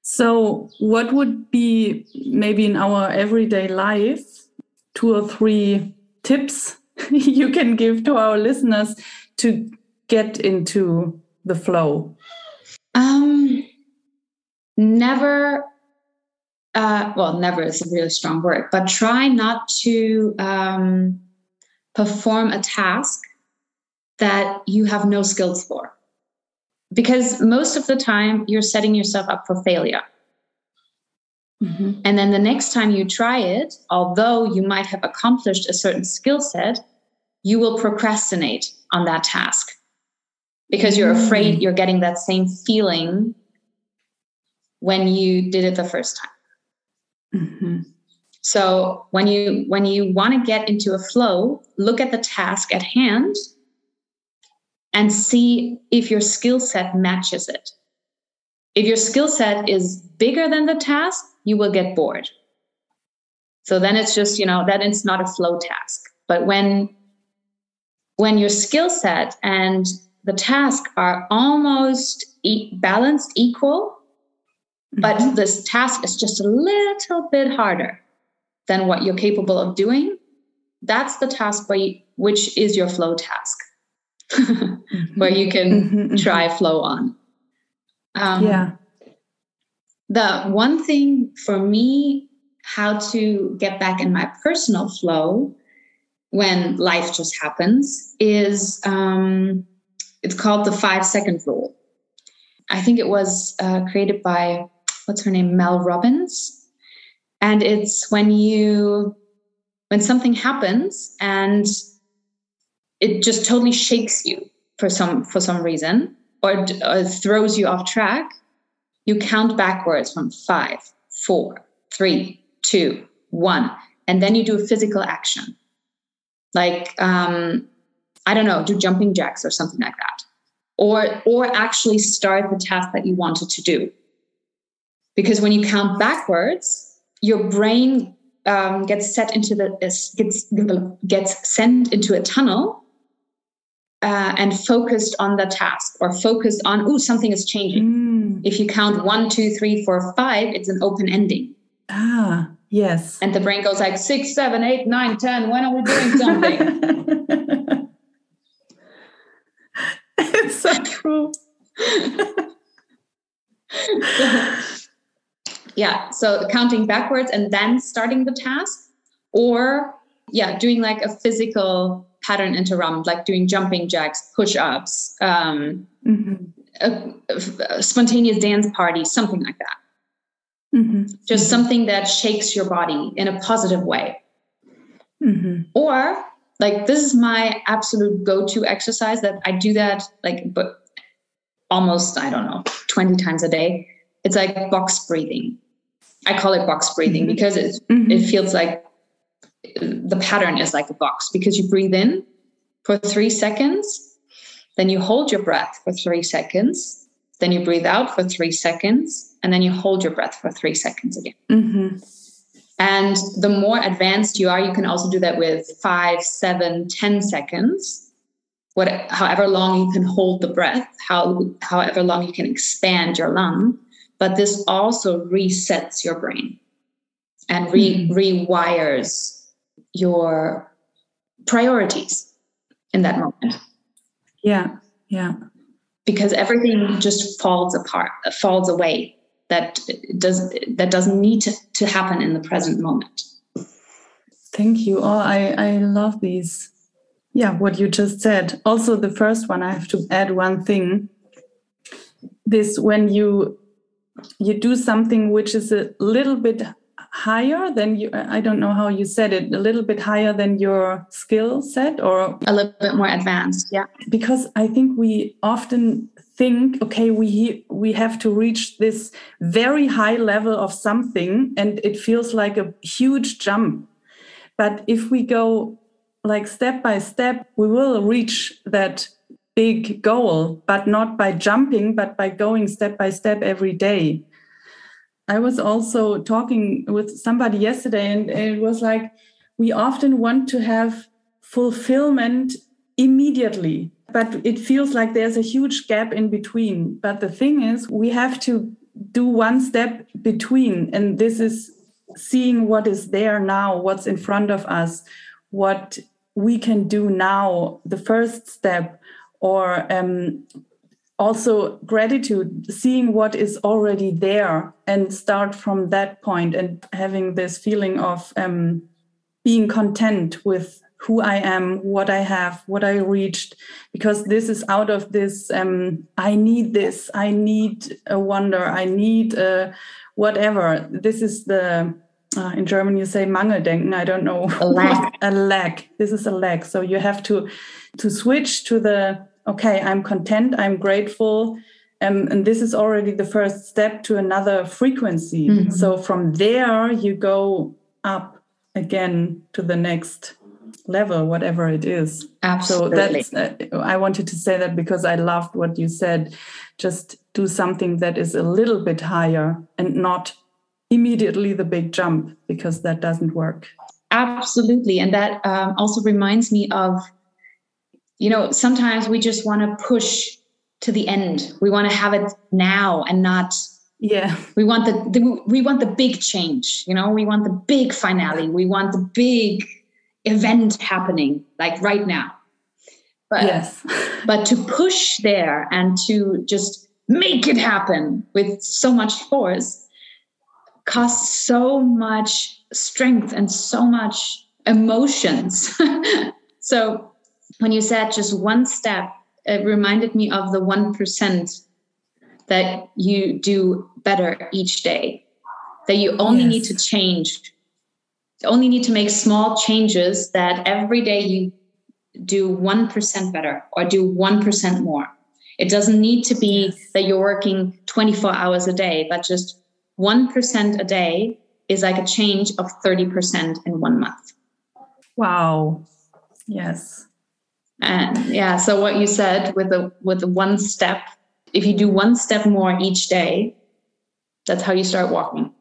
so what would be maybe in our everyday life two or three tips you can give to our listeners to get into the flow? Um never uh, well never is a really strong word but try not to um, perform a task that you have no skills for. Because most of the time, you're setting yourself up for failure. Mm-hmm. And then the next time you try it, although you might have accomplished a certain skill set, you will procrastinate on that task because you're afraid mm-hmm. you're getting that same feeling when you did it the first time. Mm-hmm. So when you when you want to get into a flow, look at the task at hand and see if your skill set matches it. If your skill set is bigger than the task, you will get bored. So then it's just, you know, that it's not a flow task. But when when your skill set and the task are almost e- balanced equal, but mm-hmm. this task is just a little bit harder than what you're capable of doing, that's the task you, which is your flow task. mm-hmm. where you can mm-hmm, mm-hmm. try flow on. Um, yeah. The one thing for me, how to get back in my personal flow when life just happens is um, it's called the five second rule. I think it was uh, created by what's her name, Mel Robbins, and it's when you when something happens and it just totally shakes you for some for some reason or, or throws you off track you count backwards from five four three two one and then you do a physical action. Like um, i don't know do jumping jacks or something like that. Or or actually start the task that you wanted to do. Because when you count backwards your brain um, gets set into the gets gets sent into a tunnel uh, and focused on the task or focused on, oh, something is changing. Mm. If you count one, two, three, four, five, it's an open ending. Ah, yes. And the brain goes like six, seven, eight, nine, ten. When are we doing something? it's so true. Yeah. So counting backwards and then starting the task, or yeah, doing like a physical pattern interrupt, like doing jumping jacks, push ups, um, mm-hmm. a, a, spontaneous dance party, something like that. Mm-hmm. Just something that shakes your body in a positive way. Mm-hmm. Or like this is my absolute go-to exercise that I do that like but almost I don't know 20 times a day. It's like box breathing. I call it box breathing mm-hmm. because it mm-hmm. it feels like the pattern is like a box because you breathe in for 3 seconds, then you hold your breath for 3 seconds, then you breathe out for 3 seconds, and then you hold your breath for 3 seconds again. Mm-hmm. And the more advanced you are, you can also do that with five, seven, ten seconds. What, however long you can hold the breath, how, however long you can expand your lung. But this also resets your brain and re- mm-hmm. rewires your priorities in that moment. Yeah, yeah. Because everything just falls apart, falls away that does that doesn't need to, to happen in the present moment thank you oh i i love these yeah what you just said also the first one i have to add one thing this when you you do something which is a little bit higher than you i don't know how you said it a little bit higher than your skill set or? A little bit more advanced yeah. Because i think we often think okay we we have to reach this very high level of something and it feels like a huge jump. But if we go like step by step we will reach that big goal but not by jumping but by going step by step every day i was also talking with somebody yesterday and it was like we often want to have fulfillment immediately but it feels like there's a huge gap in between. But the thing is, we have to do one step between, and this is seeing what is there now, what's in front of us, what we can do now, the first step, or um, also gratitude, seeing what is already there and start from that point and having this feeling of um, being content with who I am, what I have, what I reached, because this is out of this. Um, I need this. I need a wonder. I need a whatever. This is the uh, in German you say Mangeldenken. I don't know a lack. a lack. This is a lack. So you have to to switch to the okay. I'm content. I'm grateful. Um, and this is already the first step to another frequency. Mm -hmm. So from there you go up again to the next level, whatever it is. Absolutely. So that's, uh, I wanted to say that because I loved what you said. Just do something that is a little bit higher and not immediately the big jump because that doesn't work. Absolutely. And that um, also reminds me of, you know, sometimes we just want to push to the end. We want to have it now and not yeah. We want the, the, we want the big change you know? We want the big finale. We want the big event happening like right now. But yes. but to push there and to just make it happen with so much force costs so much strength and so much emotions. So when you said just one step it reminded me of the 1% that you do better each day that you only yes. need to change only need to make small changes that every day you do 1% better or do 1% more. It doesn't need to be yes. that you're working 24 hours a day, but just 1% a day is like a change of 30% in one month. Wow. Yes. And yeah, so what you said with the with the one step, if you do one step more each day, that's how you start walking.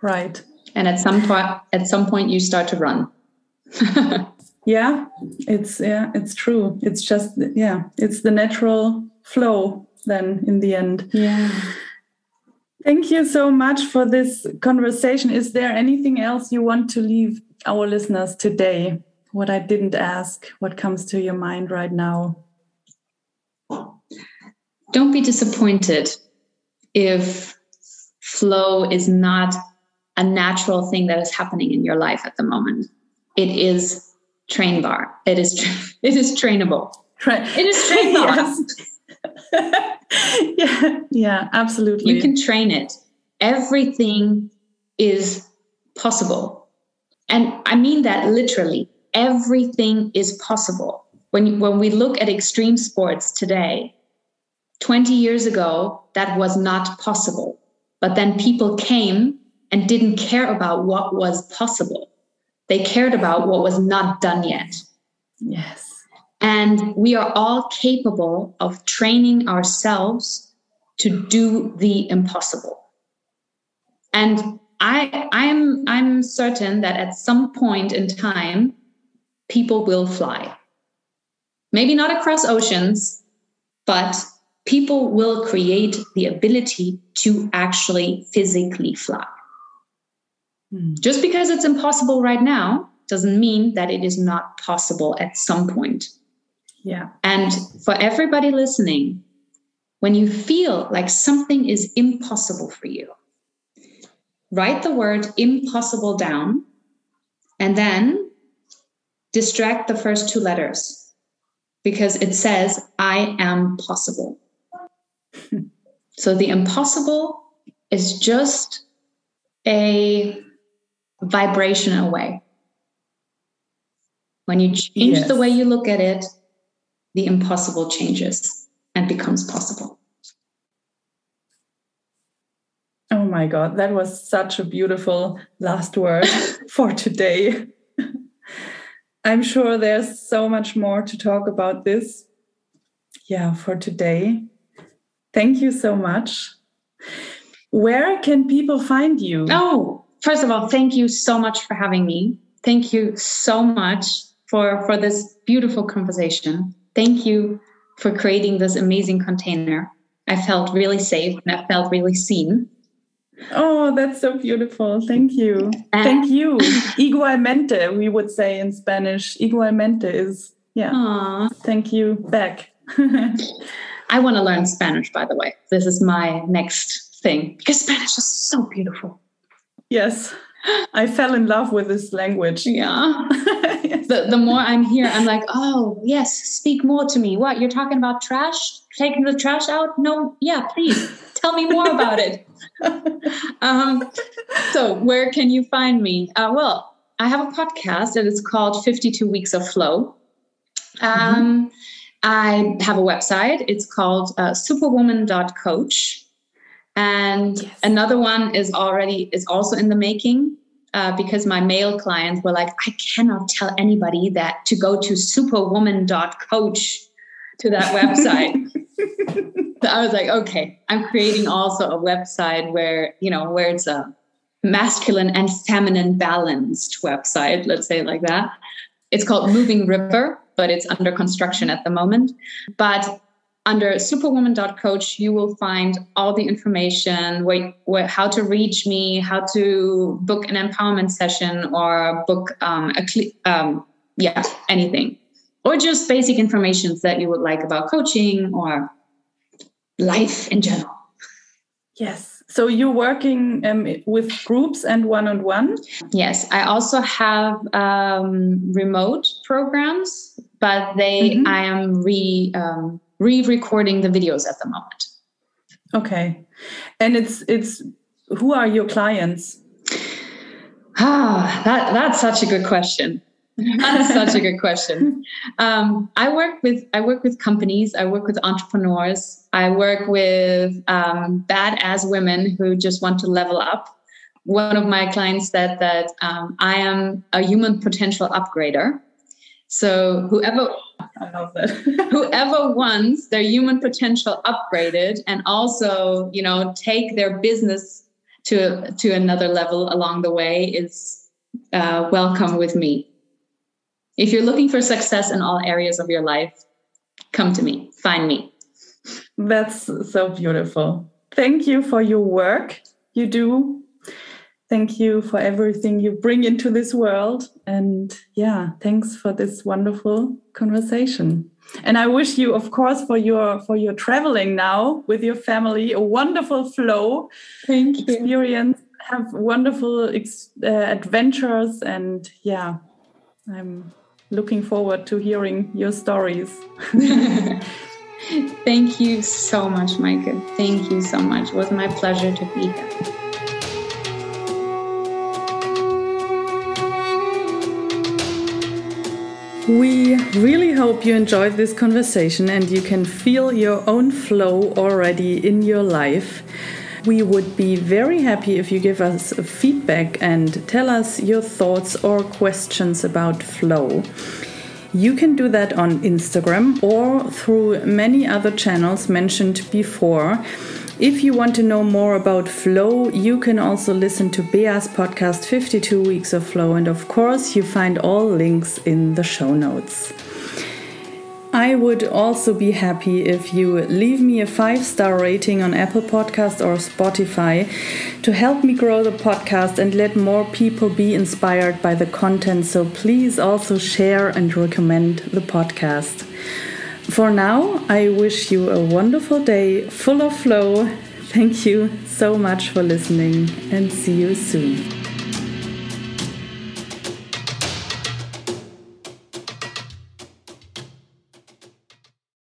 Right. And at some point at some point you start to run. Yeah it's yeah it's true. It's just yeah it's the natural flow then in the end. Yeah. Thank you so much for this conversation. Is there anything else you want to leave our listeners today what i didn't ask what comes to your mind right now don't be disappointed if flow is not a natural thing that is happening in your life at the moment. It is train bar. It is tra- it is trainable. Tra- it is trainable. yes. yeah, yeah, absolutely. You can train it. Everything is possible. And I mean that literally. Everything is possible. When, when we look at extreme sports today, 20 years ago, that was not possible. But then people came and didn't care about what was possible. They cared about what was not done yet. Yes. And we are all capable of training ourselves to do the impossible. And I, I'm, I'm certain that at some point in time, people will fly. Maybe not across oceans, but people will create the ability to actually physically fly. Mm. Just because it's impossible right now doesn't mean that it is not possible at some point. Yeah. And for everybody listening, when you feel like something is impossible for you, write the word impossible down and then distract the first two letters because it says, I am possible. so the impossible is just a vibration away. When you change yes. the way you look at it, the impossible changes and becomes possible. Oh my God, that was such a beautiful last word for today. I'm sure there's so much more to talk about this. Yeah, for today. Thank you so much. Where can people find you? Oh, first of all, thank you so much for having me. Thank you so much for, for this beautiful conversation. Thank you for creating this amazing container. I felt really safe and I felt really seen. Oh, that's so beautiful. Thank you. And Thank you. Igualmente, we would say in Spanish. Igualmente is, yeah. Aww. Thank you back. I want to learn Spanish, by the way. This is my next thing because Spanish is so beautiful. Yes. I fell in love with this language. Yeah. yes. the, the more I'm here, I'm like, oh, yes, speak more to me. What? You're talking about trash? Taking the trash out? No, yeah, please tell me more about it. um, so, where can you find me? Uh, well, I have a podcast that is called 52 Weeks of Flow. Um, mm-hmm. I have a website. It's called uh, superwoman.coach. And yes. another one is already is also in the making uh, because my male clients were like, I cannot tell anybody that to go to superwoman.coach to that website. so I was like, okay, I'm creating also a website where, you know, where it's a masculine and feminine balanced website, let's say like that. It's called Moving River, but it's under construction at the moment. But under superwoman.coach you will find all the information where, where, how to reach me how to book an empowerment session or book um, a um, yeah anything. Or just basic information that you would like about coaching or life in general. Yes. So you're working um, with groups and one-on-one? Yes. I also have um, remote programs but they mm-hmm. i am re um, re-recording the videos at the moment. Okay. And it's it's who are your clients? Ah, that that's such a good question. That's such a good question. Um, I work with I work with companies. I work with entrepreneurs. I work with um, badass women who just want to level up. One of my clients said that um, I am a human potential upgrader. So whoever I love that. whoever wants their human potential upgraded and also, you know, take their business to to another level along the way is uh, welcome with me. If you're looking for success in all areas of your life, come to me, find me. That's so beautiful. Thank you for your work you do Thank you for everything you bring into this world. And yeah, thanks for this wonderful conversation. And I wish you, of course, for your for your traveling now with your family, a wonderful flow. Thank you. Experience. Have wonderful ex uh, adventures, and yeah, I'm looking forward to hearing your stories. Thank you so much, Maike. Thank you so much. It was my pleasure to be here. We really hope you enjoyed this conversation and you can feel your own flow already in your life. We would be very happy if you give us feedback and tell us your thoughts or questions about flow. You can do that on Instagram or through many other channels mentioned before. If you want to know more about flow, you can also listen to Bea's podcast 52 Weeks of Flow, and of course, you find all links in the show notes. I would also be happy if you leave me a five star rating on Apple Podcast or Spotify to help me grow the podcast and let more people be inspired by the content. So please also share and recommend the podcast. For now, I wish you a wonderful day full of flow. Thank you so much for listening and see you soon.